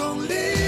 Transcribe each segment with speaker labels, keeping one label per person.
Speaker 1: 动力。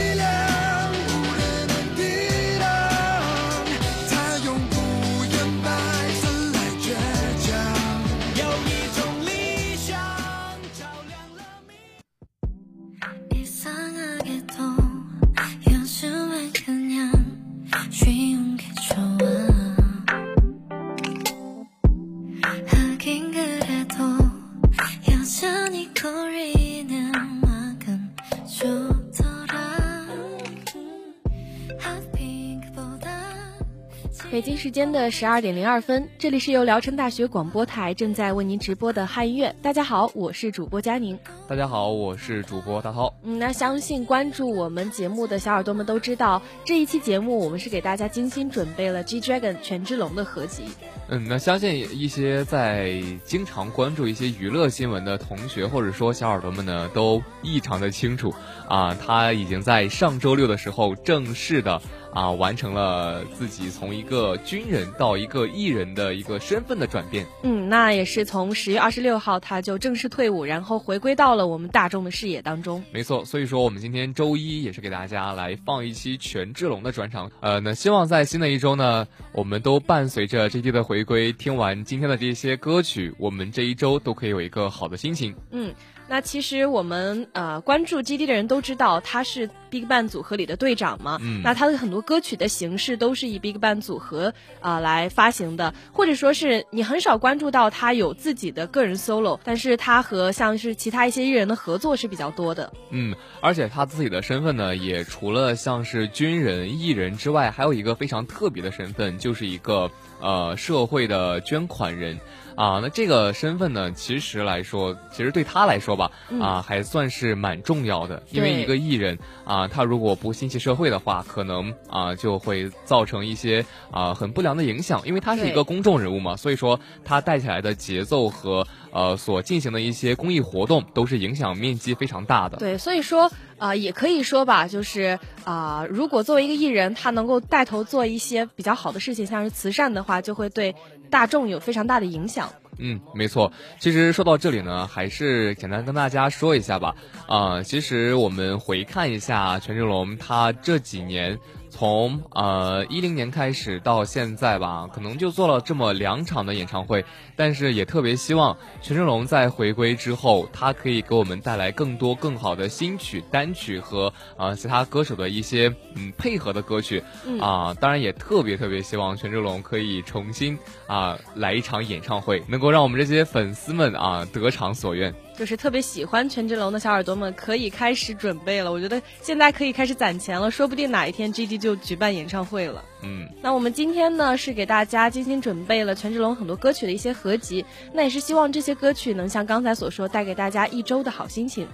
Speaker 2: 时间的十二点零二分，这里是由聊城大学广播台正在为您直播的汉乐。大家好，我是主播佳宁。
Speaker 3: 大家好，我是主播大涛。
Speaker 2: 嗯，那相信关注我们节目的小耳朵们都知道，这一期节目我们是给大家精心准备了 G Dragon 权志龙的合集。
Speaker 3: 嗯，那相信一些在经常关注一些娱乐新闻的同学或者说小耳朵们呢，都异常的清楚。啊，他已经在上周六的时候正式的啊完成了自己从一个军人到一个艺人的一个身份的转变。
Speaker 2: 嗯，那也是从十月二十六号他就正式退伍，然后回归到了我们大众的视野当中。
Speaker 3: 没错，所以说我们今天周一也是给大家来放一期权志龙的专场。呃，那希望在新的一周呢，我们都伴随着 J d 的回归，听完今天的这些歌曲，我们这一周都可以有一个好的心情。
Speaker 2: 嗯。那其实我们呃关注 GD 的人都知道，他是 Big Bang 组合里的队长嘛。那他的很多歌曲的形式都是以 Big Bang 组合啊来发行的，或者说是你很少关注到他有自己的个人 solo，但是他和像是其他一些艺人的合作是比较多的。
Speaker 3: 嗯，而且他自己的身份呢，也除了像是军人、艺人之外，还有一个非常特别的身份，就是一个。呃，社会的捐款人啊，那这个身份呢，其实来说，其实对他来说吧，啊，还算是蛮重要的，因为一个艺人啊，他如果不心系社会的话，可能啊，就会造成一些啊很不良的影响，因为他是一个公众人物嘛，所以说他带起来的节奏和呃所进行的一些公益活动，都是影响面积非常大的。
Speaker 2: 对，所以说。啊，也可以说吧，就是啊，如果作为一个艺人，他能够带头做一些比较好的事情，像是慈善的话，就会对大众有非常大的影响。
Speaker 3: 嗯，没错。其实说到这里呢，还是简单跟大家说一下吧。啊，其实我们回看一下权志龙，他这几年。从呃一零年开始到现在吧，可能就做了这么两场的演唱会，但是也特别希望权志龙在回归之后，他可以给我们带来更多更好的新曲单曲和呃其他歌手的一些嗯配合的歌曲啊，当然也特别特别希望权志龙可以重新。啊，来一场演唱会，能够让我们这些粉丝们啊得偿所愿。
Speaker 2: 就是特别喜欢权志龙的小耳朵们，可以开始准备了。我觉得现在可以开始攒钱了，说不定哪一天 G D 就举办演唱会了。
Speaker 3: 嗯，
Speaker 2: 那我们今天呢是给大家精心准备了权志龙很多歌曲的一些合集，那也是希望这些歌曲能像刚才所说，带给大家一周的好心情。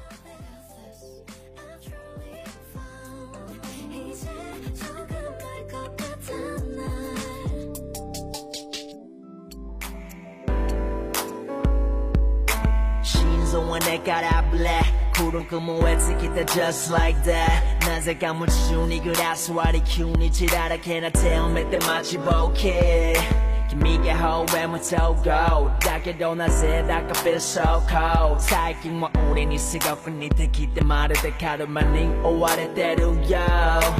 Speaker 2: からブレ孤独燃え尽きて just like that なぜか夢中にグラス割り急に血だらけな手を埋めて待ちぼうけ君方へも超統合だけどなぜだか feel so cold 最近は俺にすごく似てきてまるでカルマに追われてるよ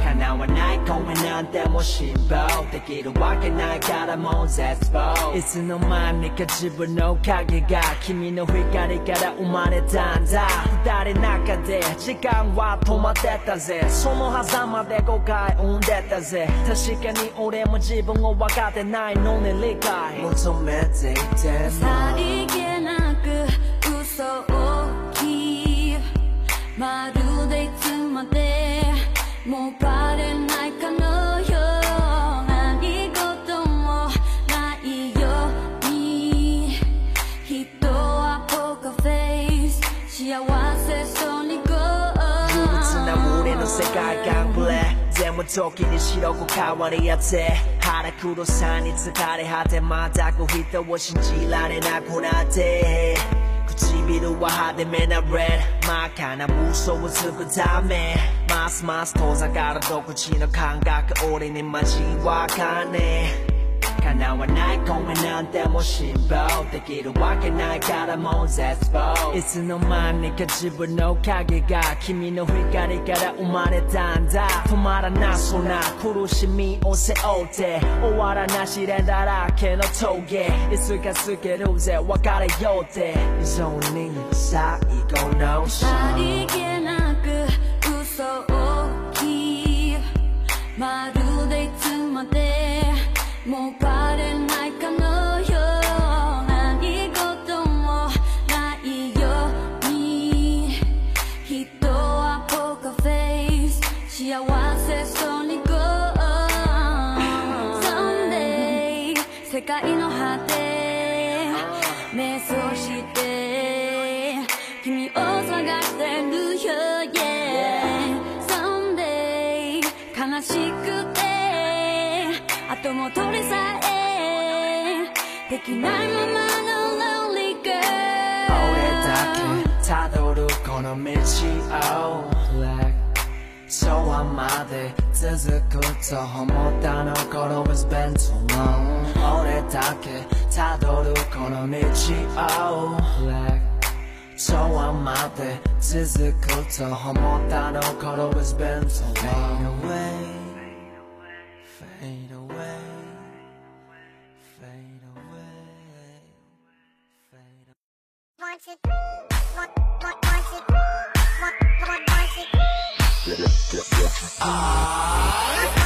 Speaker 2: 叶わない声なんても辛抱できるわけないからもう絶望いつの間にか自分の影が君の光から生まれたんだ二人中で時間は止まってたぜその狭間で誤解生んでたぜ確かに俺も自分を分かってないのね理解求めていてさりげなく嘘をきまるでいつまでもバレないかのよう何事もないように人はポーカーフェイス幸せそうにゴー憂な群れの世界時に白く変わりやつ腹黒さに疲れ果て全く人を信じられなくなって唇は派手めなレッド真っ赤な武装をつくためますます遠ざかる独自の感覚俺にマジわかんねえ叶わないめんなんてもう辛抱できるわけないからもう絶望いつの間にか自分の影が君の光から生まれたんだ止まらなそうな苦しみを背負って終わらなしで、だらけの峠いつか過ぎるぜ別れようって異常に最後の
Speaker 4: ショ何気なく嘘を聞きまるでいつまでもうないかのよ何事もないように人はポーカーフェイス幸せそうに Go s o m d a y 世界の果て瞑想して君を後戻りさえできないままの lonely girl
Speaker 2: 俺だけたどるこの道を Black 昭和まで続くと思ったの頃 has been so long 俺だけたどるこの道を Black 昭和まで続くと思ったの頃 has been so long
Speaker 1: Ah!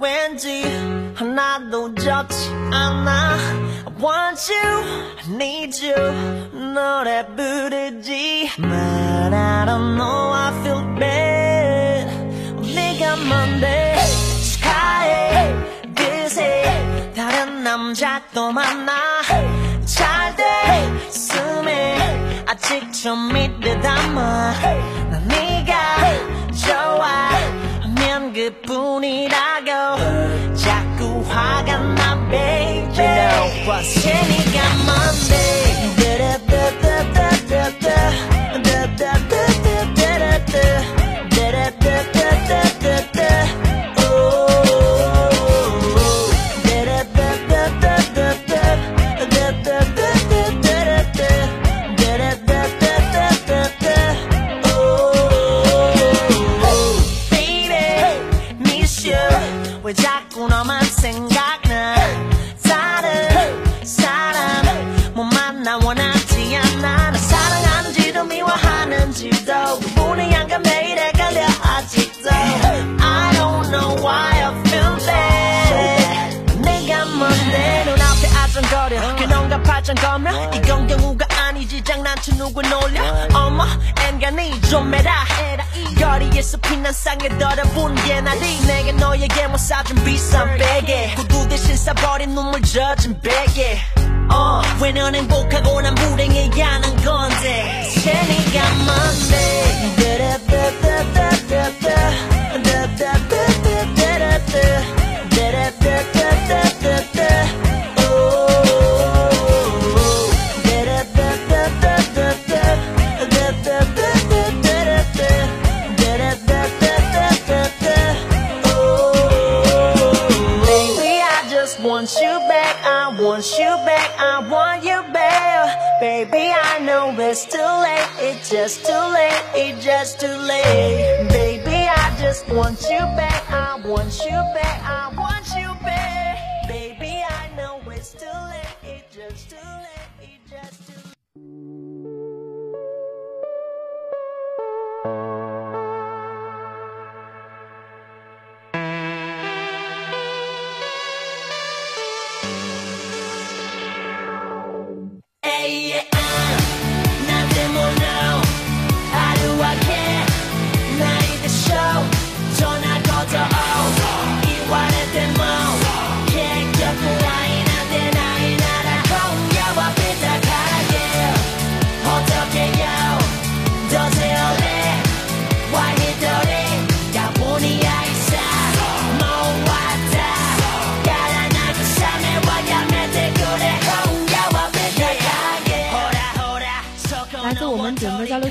Speaker 1: 왠지
Speaker 2: 하나도 적지 judge? I am not.
Speaker 5: I want
Speaker 2: you, I need you 노래 부르지 Man, I don't know, I feel bad 네가 sky. 축하해, 그새 다른 남자 또 만나 잘돼 Hey. 난 네가 hey. 좋아 그뿐이라고 자꾸 화가 나 baby You know da da da. 세상에 떨어본 게나네 내게 너에게 못 뭐 사준 비싼 베개 구두 대신 싸버린 눈물 젖은 베개 just too late, it's just too late Baby, I just want you back, I want you back, I want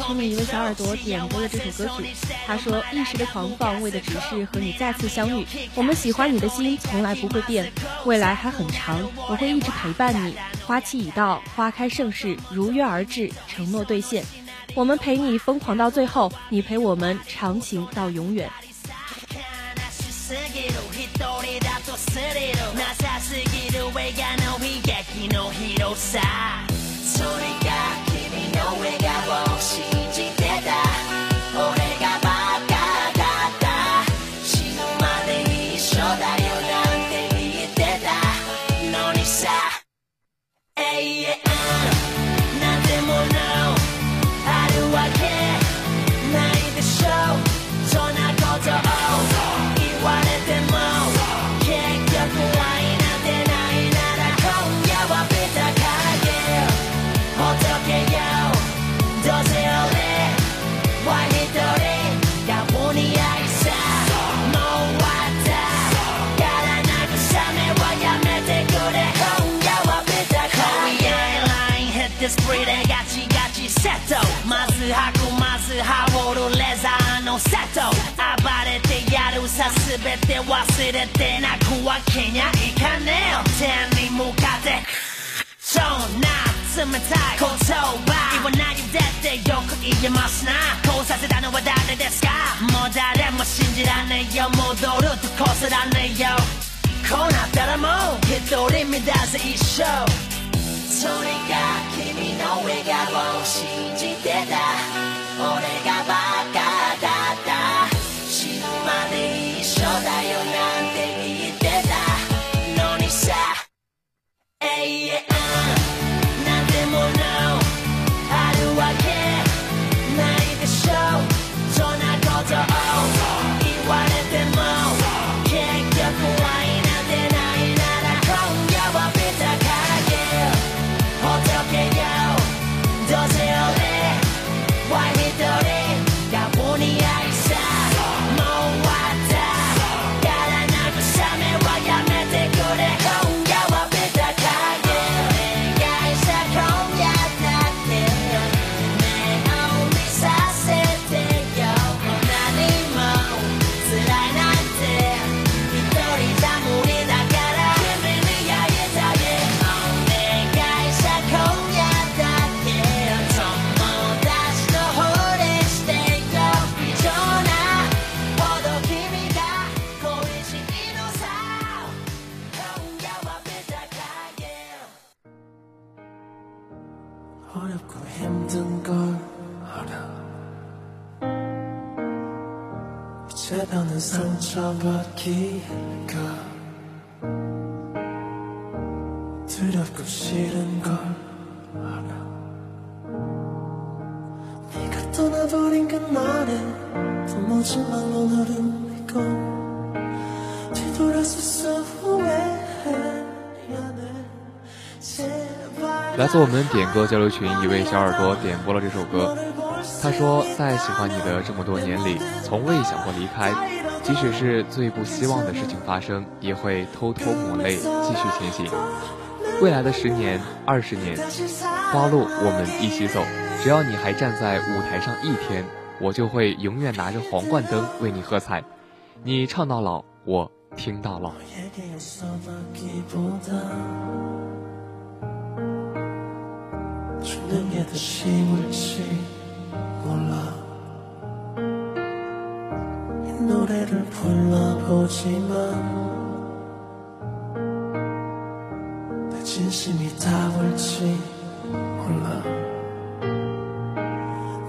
Speaker 2: 后面一
Speaker 6: 位小耳朵点播了这首歌曲，他说：“一时的狂放，为的只是和你再次相遇。我们喜欢你的心，从来不会变。未来还很长，我会一直陪伴你。花期已到，花开盛世如约而至，承诺兑现。我们陪你疯狂到最后，你陪我们长情到永远。”
Speaker 2: さ全て忘れて泣くわけにゃいかねえよ天に向かってそんな冷たい言葉言わないでってよく言えますなこうさせたのは誰ですかもう誰も信じらねえよ戻るとこすらねえよこうなったらもう一人目だぜ一生それが君の笑顔を信じてた俺が
Speaker 3: 来自我们点歌交流群一位小耳朵点播了这首歌，他说在喜欢你的这么多年里，从未想过离开。即使是最不希望的事情发生，也会偷偷抹泪，继续前行。未来的十年、二十年，花路我们一起走。只要你还站在舞台上一天，我就会永远拿着皇冠灯为你喝彩。你唱到老，我听到老。
Speaker 7: 노래를 불러보지만 내 진심이 답을지 몰라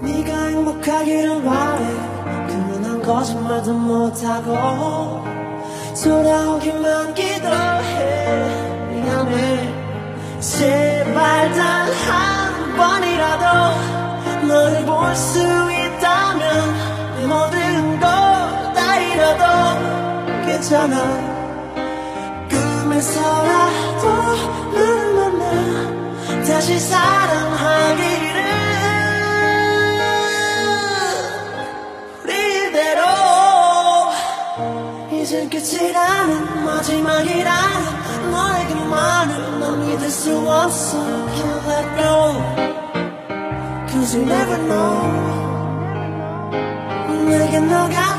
Speaker 7: 네가 행복하기를 바래 그만한 거짓말도 못하고 돌아오기만 기도해 미안해 제발 단 한 번이라도 너를 볼 수 있다면 모든 걸 되잖아 꿈에서라도 눈를 만나 다시 사랑하기를 우리대로 이젠 끝이라는 마지막이라는 너에게만을난 믿을 수 없어 Can't let go Cause you never know 내게 너가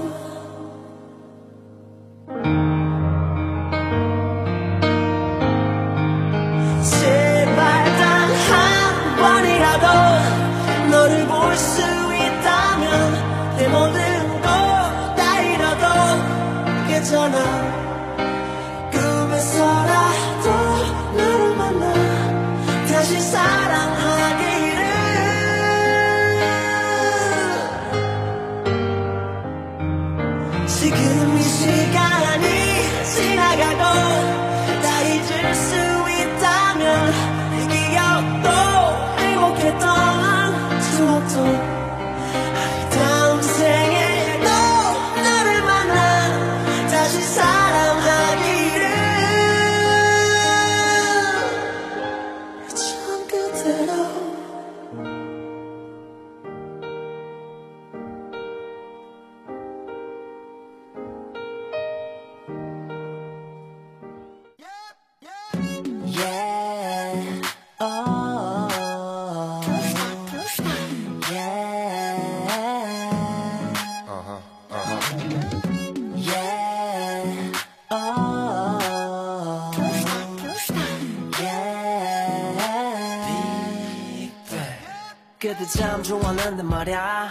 Speaker 7: 말야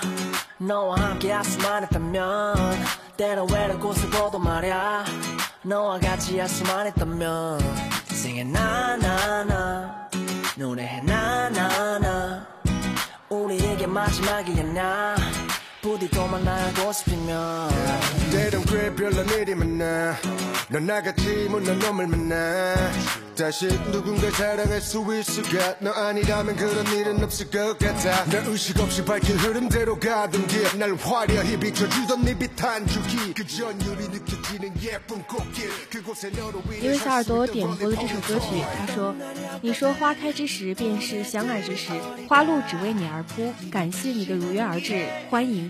Speaker 7: 너와 함께 할수만 했다면 때론 외롭고 슬퍼도 말야 너와 같이 할수만 했다면 생에 나나나 노래 나나나 우리에게 마지막이었나
Speaker 6: 因为小耳朵点播了这首歌曲，他说：“你说花开之时便是相爱之时，花落只为你而铺。’感谢你的如约而至，欢迎。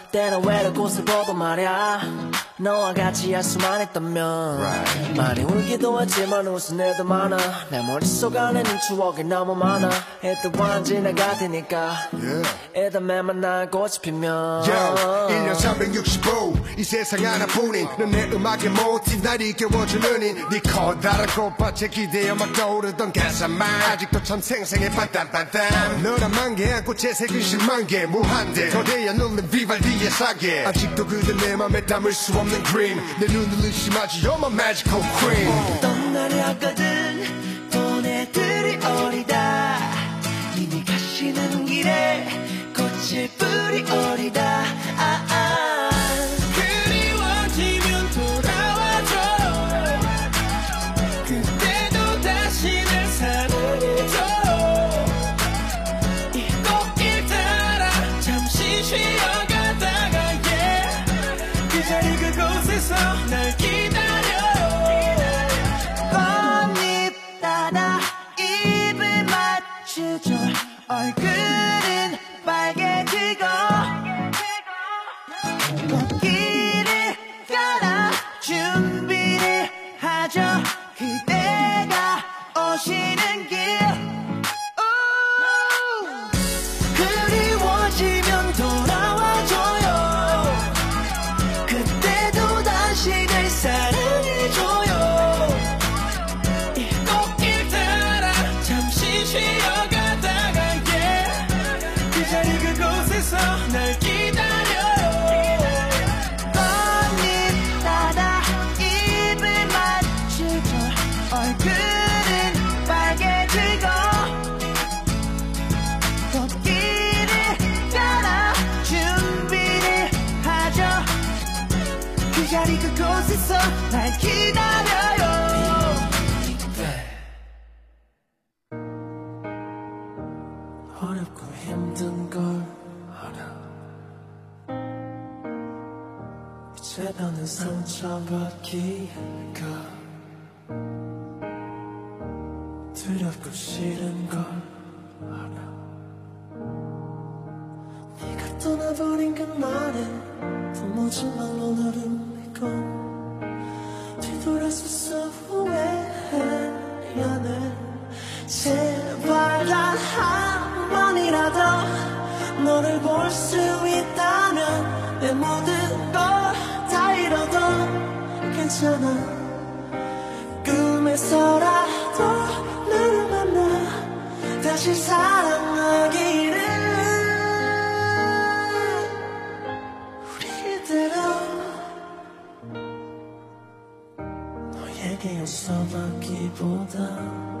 Speaker 7: 때는 외로운 곳을 보고 말야 너와 같이 야수만 했다면 right. 많이 울기도 했지만 웃은 애도 많아 내 머릿속 안에는 추억이 너무 많아 애들 완 지나가 니까 애들 만 나고 싶으면
Speaker 1: Yo, 1년 365 이 세상 하나뿐인 넌내 음악의 모티날 이겨워주는 인네 커다란 꽃밭에 기대어 막 떠오르던 가사만 아직도 참 생생해 반딴반딴 너란만 개 안고 재색은 1만개 무한대 거대한 눈은 비발디의 사계 아직도 그대 내 맘에 담을 수 없는 and cream. 그림 내 눈을 의심하지 You're my magical queen
Speaker 7: 상처받기가 두렵고 싫은 걸 알아 네가 떠나버린 그날엔 도무지 말로 너를 믿고 뒤돌아서서 후회해 미안해
Speaker 2: 제발 단한 번이라도 너를 볼수 않아 꿈에서라도 너를 만나 다시 사랑하기를 우리대로
Speaker 7: 너에게 웃어받기보다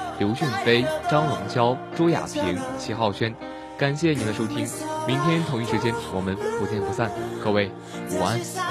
Speaker 3: 刘俊飞、张龙娇、朱亚平、齐浩轩，感谢您的收听，明天同一时间我们不见不散，各位午安。